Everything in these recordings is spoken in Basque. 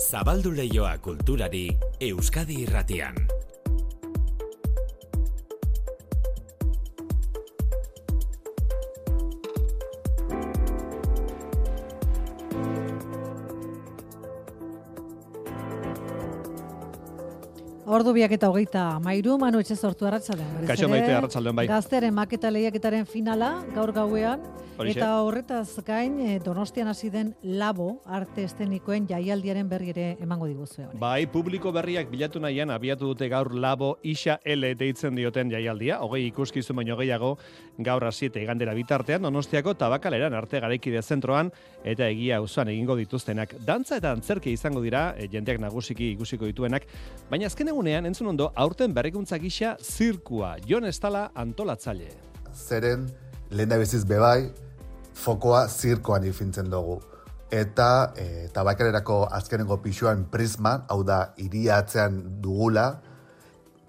Zabaldu leioa kulturari Euskadi irratian. Ordu biak eta hogeita mairu, manu etxe sortu arratzaldean. Kaixo maite arratsaldean bai. Gaztearen maketa lehiaketaren finala, gaur gauean, Horixe. eta horretaz gain eh, donostian hasi den labo arte estenikoen jaialdiaren berri ere emango diguzue. Bai, publiko berriak bilatu nahian abiatu dute gaur labo isa L deitzen dioten jaialdia, hogei ikuskizun baino gehiago gaur hasiete igandera bitartean donostiako tabakaleran arte garaikide zentroan eta egia auzoan egingo dituztenak. Dantza eta antzerki izango dira e, jendeak nagusiki ikusiko dituenak, baina azken egunean entzun ondo aurten berrikuntza gisa zirkua, Jon Estala antolatzaile. zeren lehen beziz bebai, fokoa zirkoan ifintzen dugu. Eta e, tabakererako azkenengo pixuan prisma, hau da, iria atzean dugula,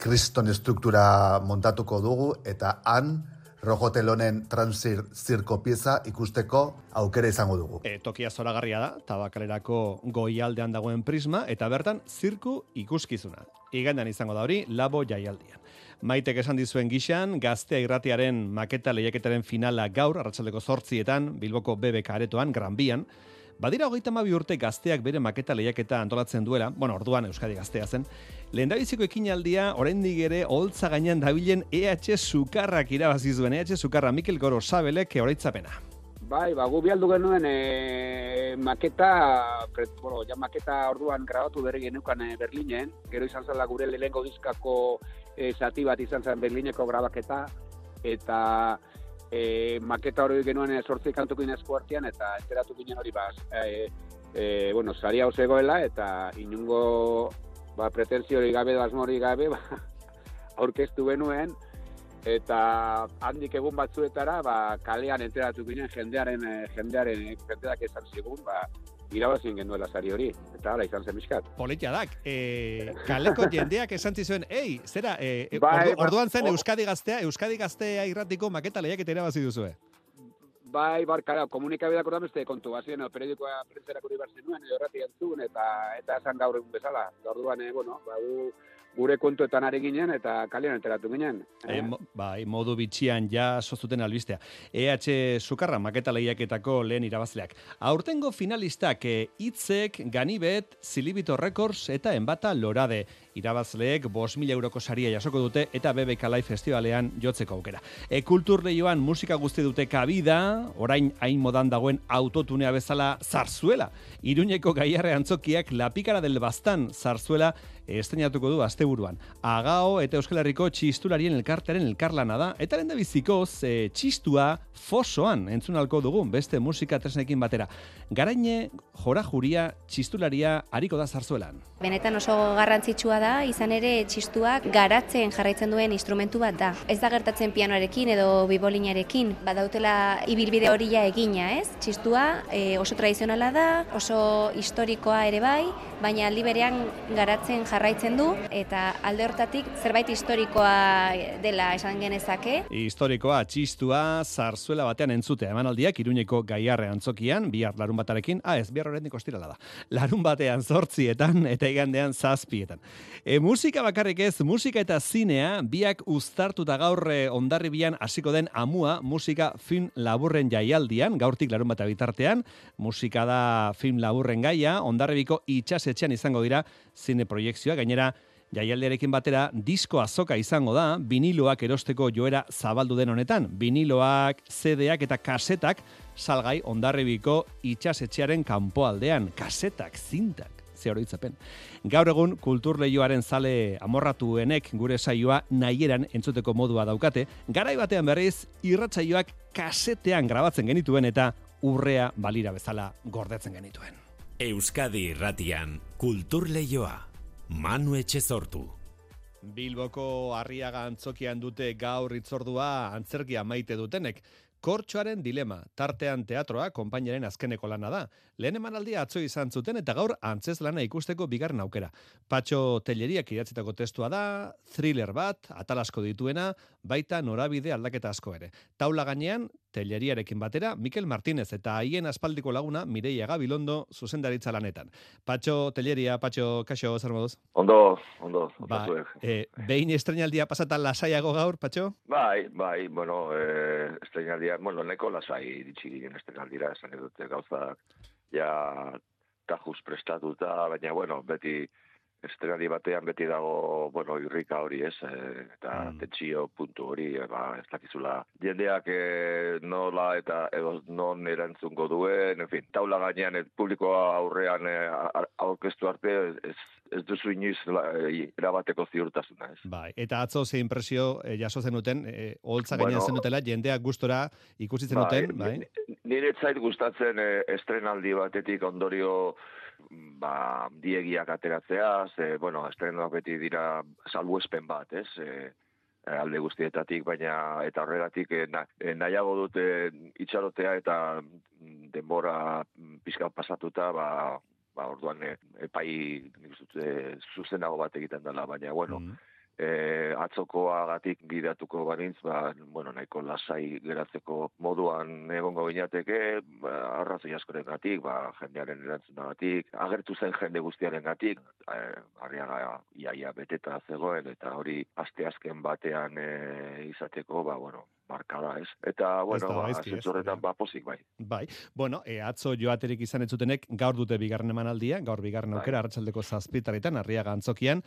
kriston estruktura montatuko dugu, eta han, rojotelonen transir zirko pieza ikusteko aukera izango dugu. E, tokia zoragarria da, tabakalerako goialdean dagoen prisma, eta bertan zirku ikuskizuna. Igandan izango da hori, labo jaialdian. Maitek esan dizuen gixan, gaztea irratiaren maketa lehiaketaren finala gaur, arratsaldeko zortzietan, Bilboko BBK aretoan, Gran Bian, Badira hogeita mabi urte gazteak bere maketa lehiaketa antolatzen duela, bueno, orduan Euskadi gaztea zen, lehendabiziko ekinaldia, oraindik ere, holtza gainean dabilen EH Sukarrak irabazi zuen, EH Sukarra Mikel Goro Sabelek horaitzapena. Bai, ba, gu bialdu genuen e, maketa, pre, bueno, ja maketa orduan grabatu berri genukan e, Berlinen, gero izan zela gure lehengo diskako e, zati bat izan zen Berlineko grabaketa, eta e, maketa hori genuen e, sortzi kantuko inezko artean, eta enteratu ginen hori baz, e, e, bueno, sari hau zegoela, eta inungo ba, pretensio hori gabe, dasmo hori gabe, ba, aurkeztu genuen, eta handik egun batzuetara ba, kalean enteratu ginen jendearen eh, jendearen eh, jendeak esan zigun ba irabazien genuela sari hori eta hala izan zen bizkat. Politia dak, e, kaleko jendeak esan zizuen, ei, zera, e, e, Bai, ordu- orduan zen Euskadi gaztea, Euskadi gaztea irratiko maketa lehiaketa irabazi duzue. Bai, bar, kara, komunikabideak orduan beste kontu bazien, periodikoa prentzerako hori behar zenuen, edo errati entzun, eta eta esan gaur egun bezala. Orduan, eh, bueno, ba, gure kontuetan ari ginen, eta kalean enteratu ginen. E, mo, bai, modu bitxian ja sozuten albistea. EH Sukarra maketa lehiaketako lehen irabazleak. Aurtengo finalistak e, Itzek, Ganibet, Zilibito Records eta Enbata Lorade. Irabazleek 5.000 euroko saria jasoko dute eta BBK Live Festivalean jotzeko aukera. E, kultur lehioan musika guzti dute kabida, orain hain modan dagoen autotunea bezala zarzuela. Iruñeko gaiarre antzokiak lapikara del bastan zarzuela estrenatuko du asteburuan. Agao eta Euskal Herriko txistularien elkartearen elkarlana da, eta lehen bizikoz e, txistua fosoan entzunalko dugun beste musika tresnekin batera. Garaine, jora juria, txistularia hariko da zarzuelan. Benetan oso garrantzitsua da, izan ere txistuak garatzen jarraitzen duen instrumentu bat da. Ez da gertatzen pianoarekin edo bibolinarekin, badautela ibilbide horia egina, ez? Txistua e, oso tradizionala da, oso historikoa ere bai, baina aldi berean garatzen jarraitzen du, eta alde hortatik zerbait historikoa dela esan genezake. Historikoa, txistua, zarzuela batean entzutea emanaldiak Iruñeko gaiarre antzokian, bihar larun batarekin, ah ez, bihar horretik ostirala da. Larun batean zortzietan eta igandean zazpietan. E, musika bakarrik ez, musika eta zinea, biak uztartuta gaur e, ondarribian hasiko den amua musika film laburren jaialdian, gaurtik larun bata bitartean, musika da film laburren gaia, ondarribiko itxasetxean izango dira zine proiektzioa, gainera Jaialdiarekin batera disko azoka izango da, viniloak erosteko joera zabaldu den honetan. Viniloak, CD-ak eta kasetak salgai ondarribiko itxasetxearen kanpoaldean. Kasetak, zintak, ze oroitzapen. Gaur egun kultur lehioaren zale amorratuenek gure saioa nahieran entzuteko modua daukate, garai batean berriz irratsaioak kasetean grabatzen genituen eta urrea balira bezala gordetzen genituen. Euskadi irratian kultur leioa. Manu Etxezortu. Bilboko Arriaga antzokian dute gaur itzordua antzerkia maite dutenek. Kortxoaren dilema, tartean teatroa konpainaren azkeneko lana da. Lehen emanaldia atzo izan zuten eta gaur antzez lana ikusteko bigarren aukera. Patxo Telleriak idatzitako testua da, thriller bat, atalasko dituena, baita norabide aldaketa asko ere. Taula gainean, telleriarekin batera, Mikel Martinez eta haien aspaldiko laguna Mireia Gabilondo zuzendaritza lanetan. Patxo Telleria, Patxo, kaixo, zer moduz? Ondo, ondo, Ba, ondo e, behin estrenaldia pasata lasaiago gaur, Patxo? Bai, bai, bueno, eh, estrenaldia, bueno, neko lasai ditxi ginen estrenaldira, esan edute gauzak, ja, tajuz prestatuta, baina, bueno, beti, estrenaldi batean beti dago, bueno, irrika hori ez, eh, eta Mm. tentsio puntu hori, eh, ba, ez dakizula. Jendeak eh, nola eta edo non erantzungo duen, en fin, taula gainean eh, publikoa aurrean aurkeztu arte, ez, ez duzu inoiz la, erabateko ziurtasuna ez. Bai, eta atzo ze impresio e, jaso zenuten, e, holtza gainean Bueno, zenutela, jendeak gustora ikusi zenuten, bai? ni- Nire zait gustatzen eh, estrenaldi batetik ondorio ba, diegiak ateratzea, ze, bueno, estrenak beti dira salbuespen bat, ez? E, alde guztietatik, baina eta horregatik eh, na, eh, nahiago dute itxarotea eta mm, denbora mm, pixka pasatuta, ba, ba orduan epai dut, eh, zuzenago bat egiten dela, baina bueno, Mm. Eh, atzokoagatik bidatuko banintz, ba, bueno, nahiko lasai geratzeko moduan egongo ginateke, ba, arrazoi askorengatik, ba, jendearen erantzunagatik, agertu zen jende guztiaren gatik, eh, arriaga iaia beteta zegoen, eta hori aste azken batean eh, izateko, ba, bueno, markada, ez? Eta, bueno, da ba, zentzorretan, ba, pozik, bai. Bai, bueno, e, atzo joaterik izan ez zutenek gaur dute bigarren emanaldia, gaur bigarren Bai. aukera arratsaldeko zazpitaretan, arriaga antzokian,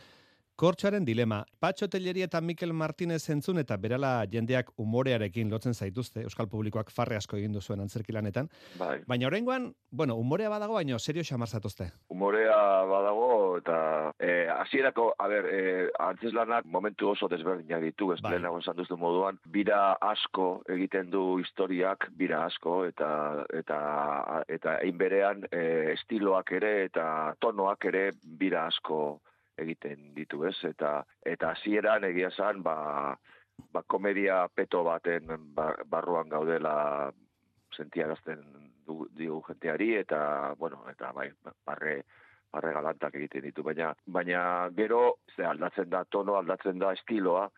Kortxoaren dilema. Patxo Telleria eta Mikel Martinez entzun eta berala jendeak umorearekin lotzen zaituzte, Euskal Publikoak farre asko egin duzuen antzerkilanetan. Bai. Baina oraingoan, bueno, umorea badago, baina serio xamar zatuzte. Humorea badago eta eh, hasierako, a ber, eh, antzeslanak momentu oso desberdinak ditu, ez Bai. lehenago esan duzu moduan, bira asko egiten du historiak, bira asko eta eta eta egin berean eh, estiloak ere eta tonoak ere bira asko egiten ditu, ez? Eta eta hasieran egia esan, ba ba komedia peto baten ba- barruan gaudela sentiarazten du, digu jenteari eta bueno, eta bai, barre barre galantak egiten ditu, baina baina gero ze aldatzen da tono, aldatzen da estiloa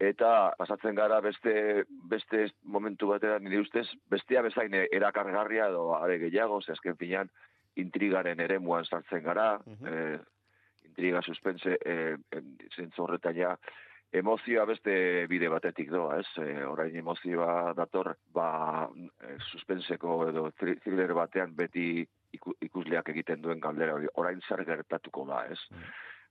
eta pasatzen gara beste beste momentu batera nire ustez bestea bezain erakargarria edo are gehiago, ze azken finean intrigaren eremuan sartzen gara, Mhm. eh, intriga suspense eh, horretan ja emozioa beste bide batetik doa, ez? E, orain emozioa dator, ba, e, suspenseko edo thri- thriller batean beti iku, ikusleak egiten duen galdera hori, orain zer gertatuko da, ez?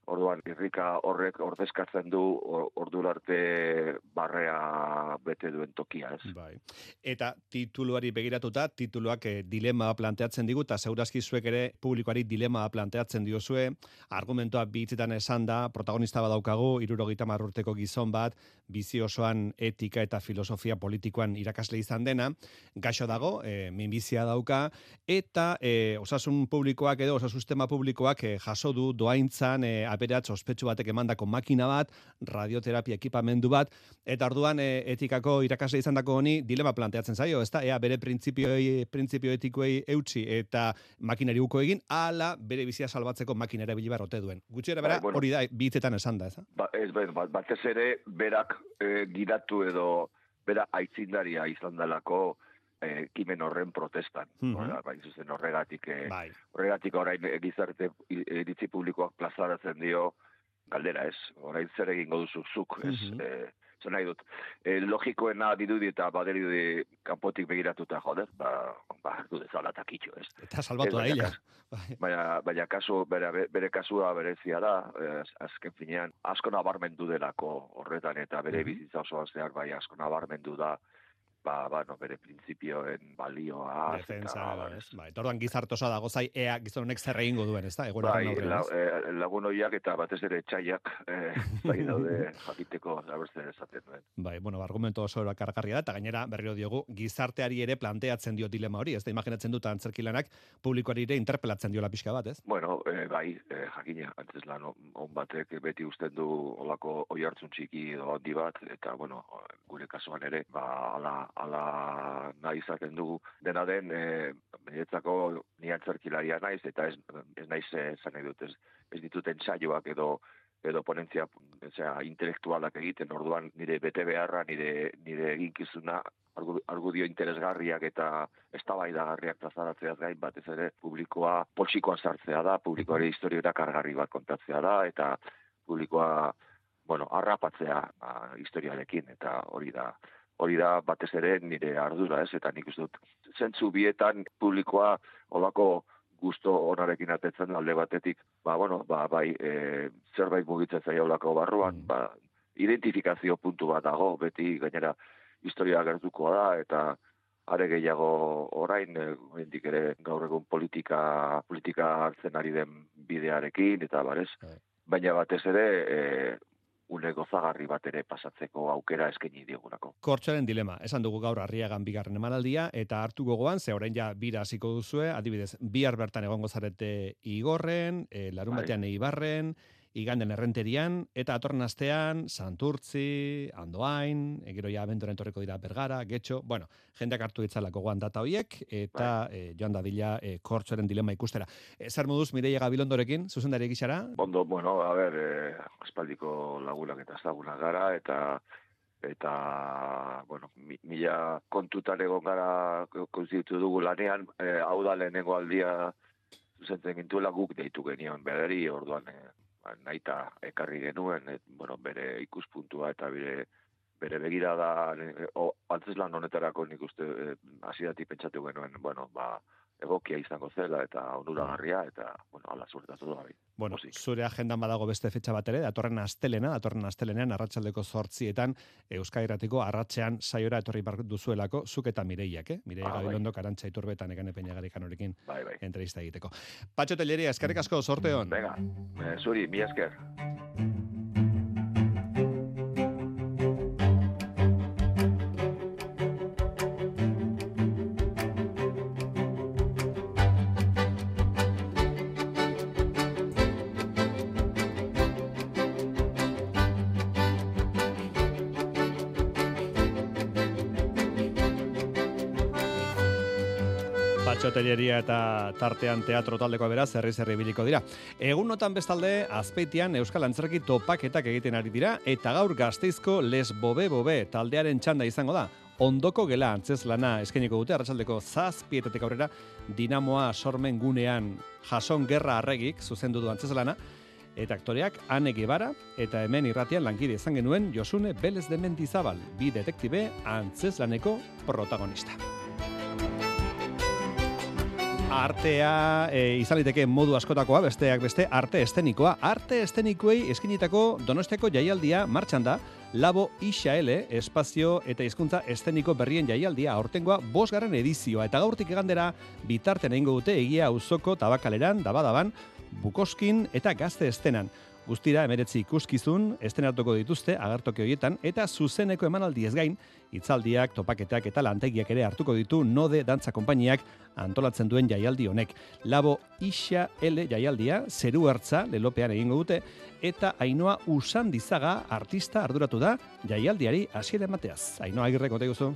Orduan, irrika horrek ordezkatzen du or- ordura arte barrea bete duen tokia, ez? Bai. Eta tituluari begiratuta, tituluak eh, dilema planteatzen digu, eta zeurazki zuek ere publikoari dilema planteatzen diozue, argumentoa bitzetan esan da, protagonista badaukagu, irurogeita marrurteko gizon bat, bizi osoan etika eta filosofia politikoan irakasle izan dena, gaixo dago, e, minbizia dauka, eta e, osasun publikoak edo osasustema publikoak e, jaso du doaintzan e, aberatz ospetsu batek emandako makina bat, radioterapia ekipamendu bat, eta orduan e, etikako irakasle izandako honi dilema planteatzen zaio, ezta? Ea bere printzipioei printzipio etikoei eutsi eta makinari uko egin, ala bere bizia salbatzeko makina erabili behar ote duen. Gutxiera bera, Bai, bueno. hori da, bitzetan esan da, ez? Ba, ez, ba, ba- batez ere, berak e, gidatu edo, bera aitzindaria izan dalako e, kimen horren protestan. Mhm. Hora, Bai, zuzen horregatik, e, Bai. horregatik orain e, gizarte i- iritzi publikoak plazaratzen dio, galdera ez, orain zer egingo duzu zuk, ez, Mhm. e, zer nahi dut. E, logikoena dirudi eta badirudi kanpotik begiratuta, joder, ba, ba, du dezala takitxo, ez. Eta salbatu da Ez, ella. Bai. Baina, baina kasu, bere, bere kasua berezia da, eh, azken finean, asko nabarmendu delako horretan, eta bere Mhm. bizitza osoan zehar bai asko nabarmendu da, ba, ba, no, bere printzipioen balioa. Defensa, edo, ez? Bai, eta orduan gizartosa dago zai, ea gizon honek zer egingo duen, ez da? Egoera Bai, la, ez? eh, lagun horiak eta batez ere txaiak eh, bai daude jakiteko abertzen esaten duen. Bai, bueno, argumento oso erakargarria da, eta gainera berriro diogu, gizarteari ere planteatzen dio dilema hori, ez da, imaginatzen dut antzerkilanak publikoari ere interpelatzen diola pixka bat, ez? Bueno, eh, bai, eh, jakina, antes lan on batek beti usten du olako oi hartzun txiki edo handi bat, eta bueno, gure kasuan ere, ba, ala, ala nahi izaten dugu. Dena den, eh, niretzako ni antzerkilaria naiz, eta ez, ez naiz eh, esan nahi dut, ez, ez ditut entsaioak edo edo ponentzia osea, intelektualak egiten, orduan nire bete beharra, nire, nire eginkizuna argu- argudio interesgarriak eta eztabaidagarriak plazaratzeaz gain batez ere publikoa poltsikoan sartzea da, publikoari historiora kargarri bat kontatzea da eta publikoa bueno, harrapatzea ba, historiarekin eta hori da hori da batez ere nire ardura, ez? Eta nik uste dut zentzu bietan publikoa olako gusto onarekin atetzen alde batetik, ba, bueno, ba, bai, e, zerbait mugitzen zaiolako barruan, ba, identifikazio puntu bat dago, beti gainera historia gertukoa da, eta are gehiago orain, oraindik ere gaur egun politika, politika hartzen ari den bidearekin, eta barez, baina batez ere, e, une gozagarri bat ere pasatzeko aukera eskaini diogulako. Kortxoaren dilema, esan dugu gaur harriagan bigarren emanaldia, eta hartu gogoan, ze orain ja bira hasiko duzue, adibidez, bihar bertan egongo zarete igorren, e, larun Bai. batean eibarren, iganden errenterian, eta atorren astean, Santurtzi, Andoain, e, gero ja abenturan torreko dira Bergara, Getxo, bueno, jendeak hartu ditzalako goan data hoiek, eta e, joan dadila e, kortxoaren dilema ikustera. E, zer moduz, Mireia Gabilondorekin, zuzendari gixara, Ondo, bueno, a ber, eh, aspaldiko lagunak eta ezagunak gara, eta eta, bueno, mi- mila kontutan egon gara konstitutu dugu lanean, eh, hau da lehenengo aldia zuzentzen gintuela guk deitu genion berari, orduan ba, naita ekarri genuen, et, bueno, bere ikuspuntua eta bere bere begirada eh, o, antzeslan honetarako nik uste hasieratik pentsatu genuen, bueno, ba, egokia izango zela eta onuragarria eta bueno, ala suertatu da bai. Bueno, Pozik. zure agendan badago beste fetxa bat ere, datorren astelena, datorren astelenean, arratsaldeko zortzietan, Euskadi Irratiko arratsean saiora etorri bar duzuelako, zuk eta Mireiak, eh? Mireia Ah, bai. Gabilondo, Karantxa Iturbetan, Ekane Peñagarikan horekin Bai, bai. entrevista egiteko. Patxo Telleria, eskerrik asko, sorte hon. Venga, eh, zuri, mi esker. Patxo Telleria eta tartean teatro taldeko beraz, herri zerri biliko dira. Egunotan bestalde, azpeitian Euskal Antzerki topaketak egiten ari dira, eta gaur gazteizko Les Bobe Bobe taldearen txanda izango da. Ondoko gela antzez lana eskainiko dute, arratsaldeko zazpietetek aurrera, dinamoa sormen gunean jason gerra arregik, zuzendu du antzez lana, eta aktoreak Ane Gebara eta hemen irratian lankide izan genuen Josune Belez de Mendizabal, bi detektibe antzeslaneko protagonista. Artea e, izan liteke modu askotakoa, besteak beste, arte estenikoa. Arte estenikoei eskinitako donostiako jaialdia martxan da, Labo Ixaele, espazio eta hizkuntza esteniko berrien jaialdia, aurtengoa bosgarren edizioa, eta gaurtik egandera bitarten egingo dute egia auzoko tabakaleran, dabadaban, bukoskin eta gazte estenan. Guztira emeretzi ikuskizun, estenatuko dituzte agertoke horietan, eta zuzeneko emanaldi ez gain, hitzaldiak, topaketak eta lantegiak ere hartuko ditu node dantza konpainiak antolatzen duen jaialdi honek. Labo Ixa L jaialdia, zeru hartza, lelopean egingo dute, eta Ainoa Usandizaga artista arduratu da jaialdiari hasiera emateaz. Ainoa agirreko guzu.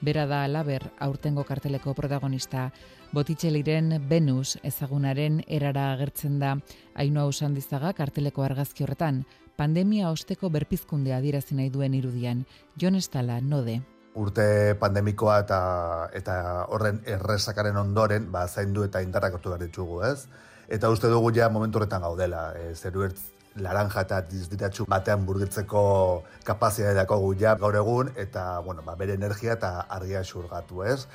Bera da Laber aurtengo karteleko protagonista. Botitxeliren Venus ezagunaren erara agertzen da. Ainoa usandizaga karteleko argazki horretan, pandemia osteko berpizkundea adierazi nahi duen irudian. Jon Estala, node. Urte pandemikoa eta eta horren erresakaren ondoren, ba, zaindu eta indarrak hartu behar ditugu, ez? Eta uste dugu ja momentu horretan gaudela, e, zeru ertz laranja eta dizdiratxu batean burgitzeko kapazitatea dakogu ja gaur egun, eta, bueno, ba, bere energia eta argia xurgatu, ez?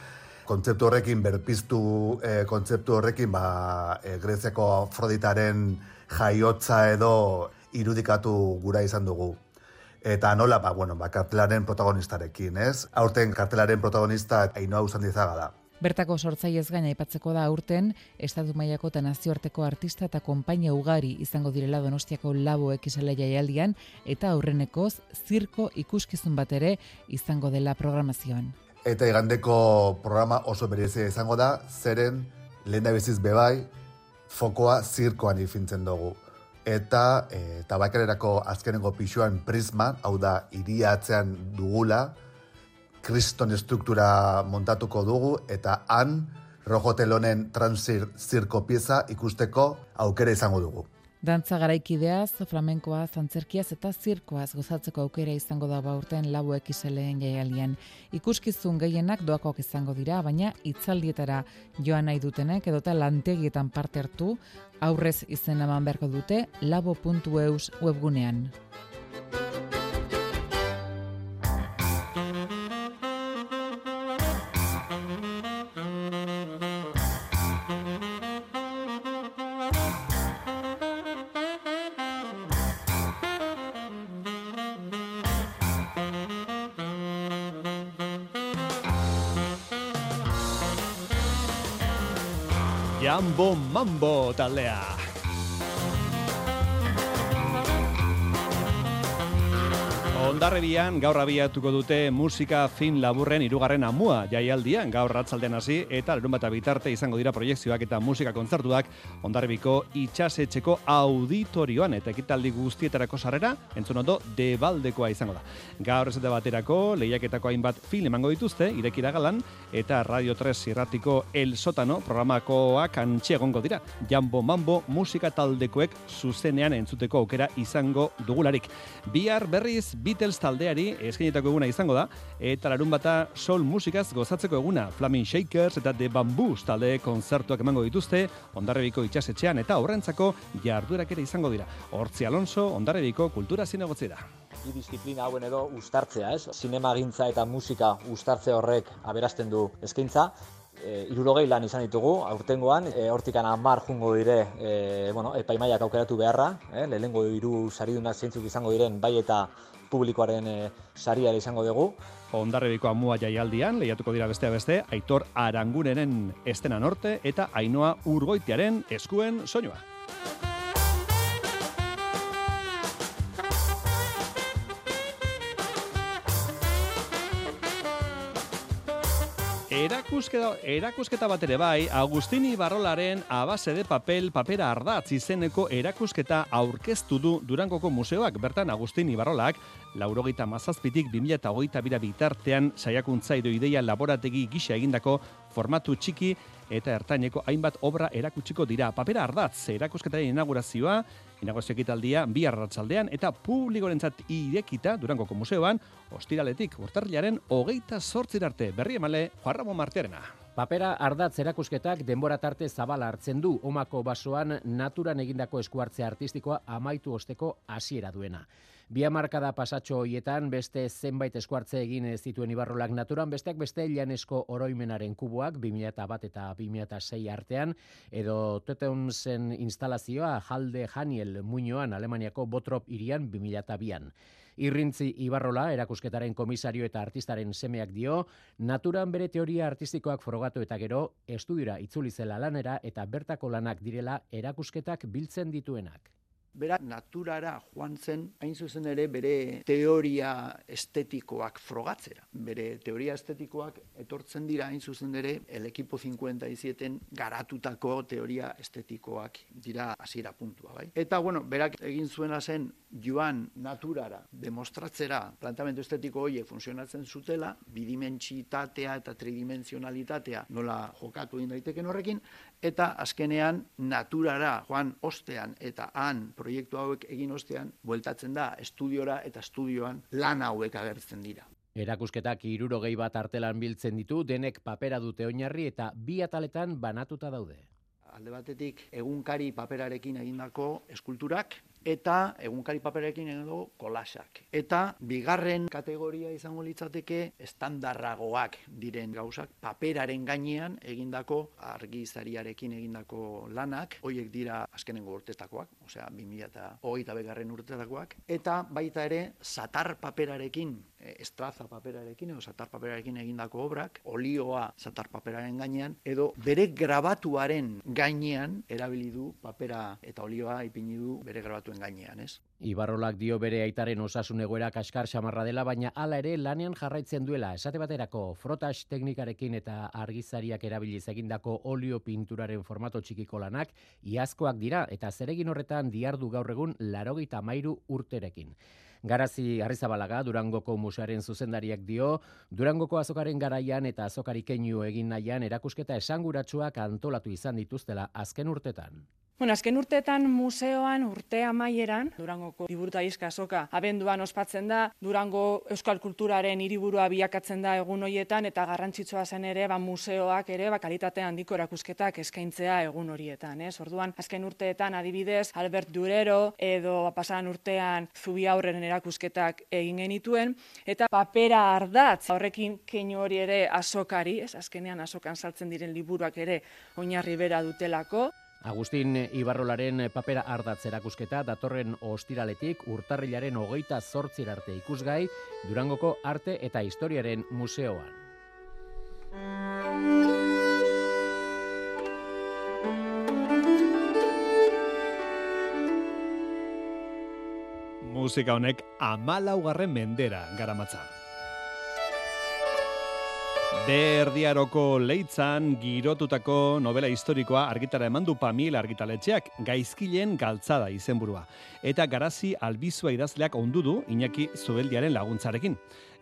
Kontzeptu horrekin, berpiztu e, kontzeptu horrekin, ba, e, Greziako Afroditaren jaiotza edo irudikatu gura izan dugu. Eta nola, ba, bueno, ba, kartelaren protagonistarekin, ez? Aurten kartelaren protagonista Ainoa Usandizaga da. Bertako sortzaiez gaina aipatzeko da aurten, estatu mailako eta nazioarteko artista eta konpainia ugari izango direla Donostiako labo ekisala jaialdian eta aurrenekoz zirko ikuskizun bat ere izango dela programazioan. Eta igandeko programa oso berezia izango da, zeren lehen da beziz bebai, fokoa zirkoan ifintzen dugu. Eta e, tabakererako azkenengo pixuan prisma, hau da, iria atzean dugula, kriston estruktura montatuko dugu, eta han, rojo telonen transir zirko pieza ikusteko aukera izango dugu. Dantza garaikideaz, flamenkoaz, antzerkiaz eta zirkoaz gozatzeko aukera izango da baurten labuek iseleen jaialian. Ikuskizun gehienak doakoak izango dira, baina itzaldietara joan nahi dutenek edota lantegietan parte hartu, aurrez izen eman beharko dute labo.eus webgunean. Jambo Mambo taldea. Ondarrebian gaur abiatuko dute musika fin laburren irugarren amua jaialdian gaur ratzaldean hasi eta lerun bat bitarte izango dira proiektzioak eta musika kontzertuak Ondarrebiko itxasetxeko auditorioan eta ekitaldi guztietarako sarrera entzun ondo debaldekoa izango da. Gaur ez baterako lehiaketako hainbat film emango dituzte irekira galan eta Radio 3 irratiko El Sotano programakoak antxe egongo dira. Jambo Mambo musika taldekoek zuzenean entzuteko aukera izango dugularik. Bihar berriz Beatles taldeari eskainetako eguna izango da, eta larun bata soul musikaz gozatzeko eguna, Flaming Shakers eta The Bamboos talde konzertuak emango dituzte, Ondarrebiko itxasetxean eta horrentzako jarduerak ere izango dira. Hortzi Alonso, Ondarrebiko kultura zinegotzi da. Bi disiplina hauen edo ustartzea, ez? Sinema gintza eta musika ustartze horrek aberazten du eskaintza, e, irurogei lan izan ditugu, aurtengoan, e, hortikan amar jungo dire, e, bueno, epaimaiak aukeratu beharra, e, lehenengo iru sariduna zeintzuk izango diren, bai eta publikoaren e, saria izango dugu. Ondarrebiko amua jaialdian, lehiatuko dira bestea beste, Aitor Arangunenen estena norte eta Ainoa Urgoitiaren eskuen soinua. Erakusketa, erakusketa bat ere bai, Agustini Barrolaren abase de papel, papera ardatz izeneko erakusketa aurkeztu du Durangoko museoak. Bertan, Agustini Barrolak, laurogeita mazazpitik 2008 bira bitartean saiakuntza edo ideia laborategi gisa egindako formatu txiki eta ertaineko hainbat obra erakutsiko dira. Papera ardatz, erakusketaren inaugurazioa, inaugurazio ekitaldia, bi arratzaldean eta publikorentzat irekita Durangoko museoan, ostiraletik urtarriaren hogeita sortzirarte berri emale Juan Martiarena. Papera ardatz erakusketak denbora tarte zabala hartzen du omako basoan naturan egindako eskuartze artistikoa amaitu osteko hasiera duena. Bi hamarkada pasatxo hoietan beste zenbait eskuartze egin ez dituen ibarrolak naturan, besteak beste janesko oroimenaren kuboak 2001 eta 2006 artean, edo Teteumsen instalazioa Jalde Janiel Muñoan Alemaniako Botrop irian 2002an. Irrintzi Ibarrola, erakusketaren komisario eta artistaren semeak dio, naturan bere teoria artistikoak frogatu eta gero, estudiora itzuli zela lanera eta bertako lanak direla erakusketak biltzen dituenak. Bera, naturara joan zen, hain zuzen ere, bere teoria estetikoak frogatzera. Bere teoria estetikoak etortzen dira, hain zuzen ere, el equipo 57 garatutako teoria estetikoak dira hasiera puntua, bai? Eta, bueno, berak egin zuena zen, joan naturara demostratzera plantamendu estetiko horiek funtzionatzen zutela, bidimentsitatea eta tridimensionalitatea nola jokatu egin daiteken horrekin, eta azkenean naturara joan ostean eta han proiektu hauek egin ostean, bueltatzen da estudiora eta estudioan lan hauek agertzen dira. Erakusketak irurogei bat artelan biltzen ditu, denek papera dute oinarri eta bi ataletan banatuta daude. Alde batetik egunkari paperarekin egindako eskulturak, eta egunkari paperekin edo kolasak. Eta bigarren kategoria izango litzateke estandarragoak diren gauzak paperaren gainean egindako argizariarekin egindako lanak, hoiek dira azkenengo urtetakoak, osea 2008 begarren urtetakoak, eta baita ere satar paperarekin, estraza paperarekin edo satar paperarekin egindako obrak, olioa satar paperaren gainean, edo bere grabatuaren gainean erabili du papera eta olioa ipini du bere grabatu gainean, ez? Ibarrolak dio bere aitaren osasun egoera kaskar xamarra dela, baina hala ere lanean jarraitzen duela. Esate baterako frotas teknikarekin eta argizariak erabiliz egindako olio pinturaren formato txikiko lanak, iazkoak dira eta zeregin horretan diardu gaur egun larogita mairu urterekin. Garazi Arrizabalaga Durangoko musearen zuzendariak dio, Durangoko azokaren garaian eta azokari keinu egin nahian erakusketa esanguratsuak antolatu izan dituztela azken urtetan Bueno, azken urteetan museoan urte amaieran, Durangoko liburuta soka abenduan ospatzen da, Durango euskal kulturaren hiriburua bilakatzen da egun hoietan eta garrantzitsua zen ere ba, museoak ere ba, kalitate handiko erakusketak eskaintzea egun horietan. Ez? Orduan, azken urteetan adibidez, Albert Durero edo ba, pasaran urtean zubi aurren erakusketak egin genituen, eta papera ardatz horrekin keinu hori ere azokari, ez? azkenean azokan saltzen diren liburuak ere oinarri bera dutelako. Agustin Ibarrolaren papera ardatz erakusketa datorren ostiraletik urtarrilaren hogeita zortzir arte ikusgai Durangoko Arte eta Historiaren Museoan. Musika honek amalaugarren mendera garamatza. Berdiaroko leitzan girotutako novela historikoa argitara emandu Pamil argitaletxeak gaizkilen galtzada izenburua. Eta garazi albizua idazleak ondu du Iñaki Zubeldiaren laguntzarekin.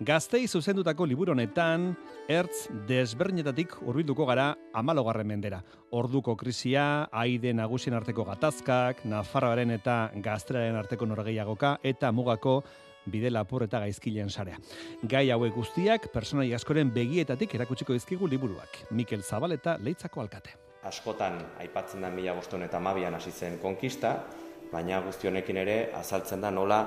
Gaztei zuzendutako liburu honetan ertz desbernetatik hurbilduko gara amalogarren mendera. Orduko krisia, aide nagusien arteko gatazkak, Nafarroaren eta Gazteraren arteko norgeiagoka eta mugako bide lapur eta gaizkilen sarea. Gai hauek guztiak personai askoren begietatik erakutsiko dizkigu liburuak. Mikel Zabaleta leitzako alkate. Askotan aipatzen da mila boston eta mabian hasi zen konkista, baina guztionekin ere azaltzen da nola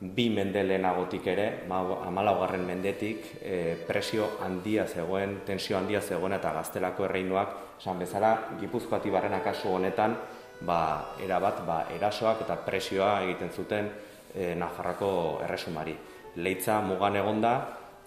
bi mende lehenagotik ere, amalaugarren mendetik, e, presio handia zegoen, tensio handia zegoen eta gaztelako erreinuak, esan bezala, gipuzkoati barren akasu honetan, ba, erabat, ba, erasoak eta presioa egiten zuten e, Nafarrako erresumari. Leitza mugan egonda,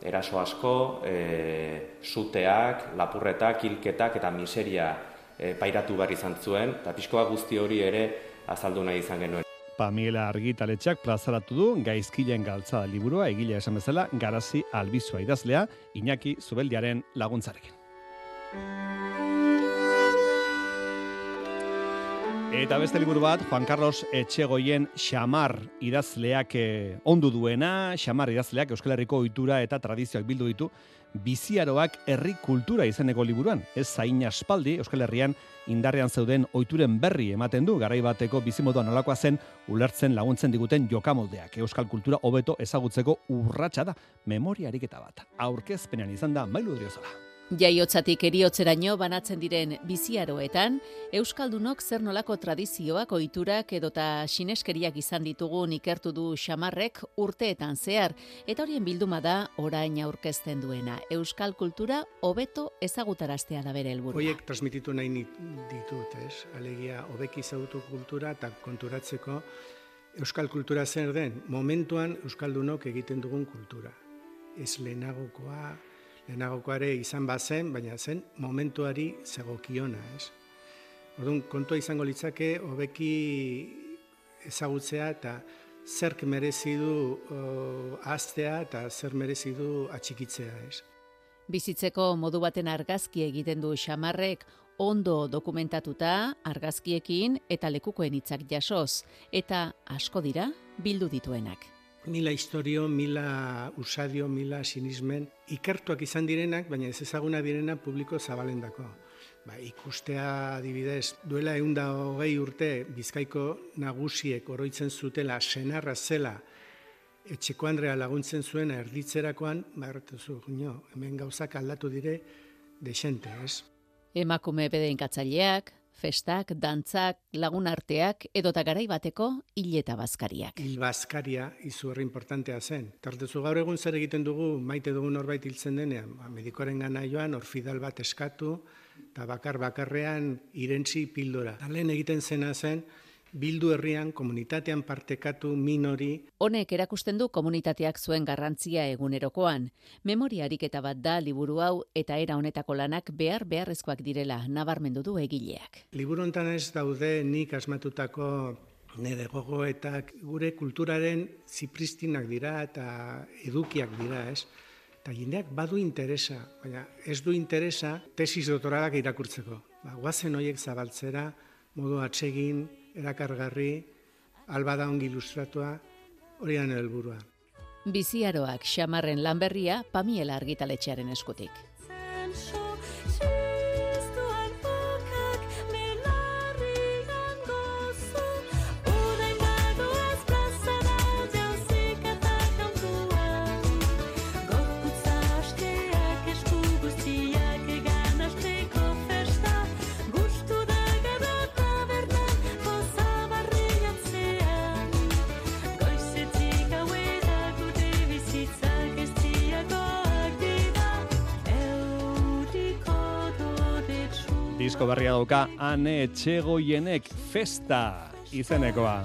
eraso asko, e, suteak, lapurretak, hilketak eta miseria e, pairatu behar izan zuen, eta pixkoa guzti hori ere azaldu nahi izan genuen. Pamiela argitaletxak plazaratu du gaizkilen galtzada liburua egile esan bezala garazi albizua idazlea Iñaki Zubeldiaren laguntzarekin. Eta beste liburu bat, Juan Carlos Etxegoien Xamar idazleak eh, ondu duena, Xamar idazleak Euskal Herriko ohitura eta tradizioak bildu ditu, biziaroak herri kultura izeneko liburuan. Ez zain aspaldi Euskal Herrian indarrean zeuden ohituren berri ematen du, garai bateko bizimoduan olakoa zen, ulertzen laguntzen diguten jokamoldeak. Euskal kultura hobeto ezagutzeko urratsa da, memoriarik eta bat. Aurkezpenean izan da, mailu driozola. Jaiotzatik eriotzeraino banatzen diren biziaroetan, Euskaldunok zer nolako tradizioak ohiturak edota sineskeriak izan ditugun ikertu du xamarrek urteetan zehar, eta horien bilduma da orain aurkezten duena. Euskal kultura hobeto ezagutaraztea da bere helburua. Hoiek transmititu nahi ditut, ez? Alegia, hobeki ezagutu kultura eta konturatzeko Euskal kultura zer den, momentuan Euskaldunok egiten dugun kultura. Ez lehenagokoa, lehenagokoare izan bazen, baina zen momentuari zegokiona, ez? Orduan, kontua izango litzake, hobeki ezagutzea eta zerk merezi du aztea eta zer merezi du atxikitzea, ez? Bizitzeko modu baten argazki egiten du xamarrek, ondo dokumentatuta argazkiekin eta lekukoen hitzak jasoz, eta asko dira bildu dituenak mila historio, mila usadio, mila sinismen, ikertuak izan direnak, baina ez ezaguna direna publiko zabalendako. Ba, ikustea adibidez, duela eunda hogei urte bizkaiko nagusiek oroitzen zutela senarra zela etxeko Andrea laguntzen zuen erditzerakoan, ba, zu, hemen gauzak aldatu dire desente, ez? Emakume bedeinkatzaileak, festak, dantzak, lagun arteak edota garai bateko hileta bazkariak. Hil bazkaria izu herri importantea zen. Tartezu gaur egun zer egiten dugu maite dugu norbait hiltzen denean, ba, medikoren gana joan, orfidal bat eskatu, eta bakar bakarrean irentzi pildora. Lehen egiten zena zen, bildu herrian komunitatean partekatu minori. Honek erakusten du komunitateak zuen garrantzia egunerokoan. Memoria ariketa bat da liburu hau eta era honetako lanak behar beharrezkoak direla nabarmendu du egileak. Liburu hontan ez daude nik asmatutako nire gogoetak gure kulturaren zipristinak dira eta edukiak dira, ez? Eta jendeak badu interesa, baina ez du interesa tesis doktoralak irakurtzeko. Ba, guazen horiek zabaltzera, modu atsegin, erakargarri, alba da ongi ilustratua, hori helburua. Biziaroak xamarren lanberria Pamiela argitaletxearen eskutik. Disko berria dauka ane txegoienek festa izenekoa.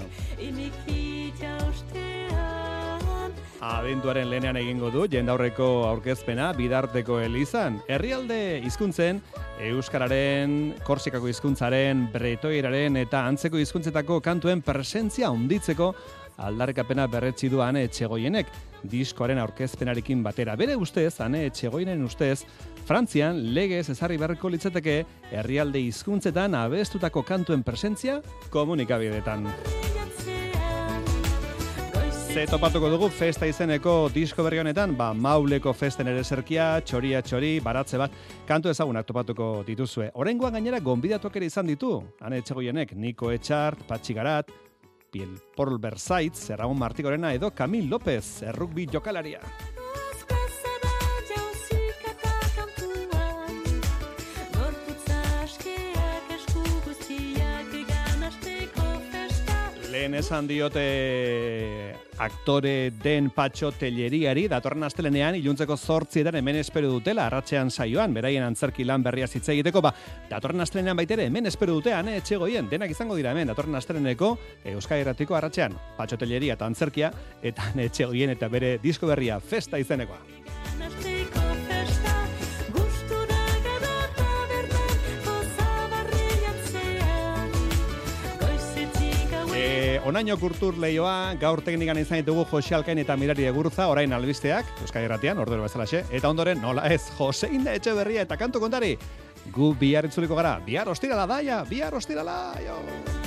Abentuaren lehenean egingo du, jendaurreko aurkezpena, bidarteko elizan. Herrialde hizkuntzen Euskararen, Korsikako hizkuntzaren, Bretoieraren eta antzeko hizkuntzetako kantuen presentzia onditzeko aldarrekapena berretsi du ane etxegoienek, diskoaren aurkezpenarekin batera. Bere ustez, ane etxegoienen ustez, Frantzian legez ezarri beharko litzateke herrialde hizkuntzetan abestutako kantuen presentzia komunikabidetan. Ze topatuko dugu festa izeneko disko berri honetan, ba, mauleko festen ere zerkia, txoria txori, baratze bat, kantu ezagunak topatuko dituzue. Horengoan gainera, gonbidatuak ere izan ditu, ane etxegoienek, Niko Etxart, Patxi Garat, Piel Porl Berzaitz, Ramon Martigorena edo Camil López, errukbi jokalaria. Lehen esan diote aktore den patxo telleriari, datorren astelenean iluntzeko zortzietan hemen espero dutela, arratzean saioan, beraien antzerki lan berria zitza egiteko, ba, datorren astelenean baitere hemen espero dutean, eh, etxegoien, denak izango dira hemen, datorren asteleneko Euskal Herratiko arratzean, patxo telleria eta antzerkia, eta etxegoien eta bere disko berria festa izenekoa. Onaino kultur leioa, gaur teknikan izan ditugu Jose Alkain eta Mirari Egurza, orain albisteak, Euskal Herratian, ordero bezalaxe, eta ondoren, nola ez, Jose Inda Etxe Berria eta kantu kontari, gu bihar itzuliko gara, bihar ostirala daia, bihar ostirala, jo!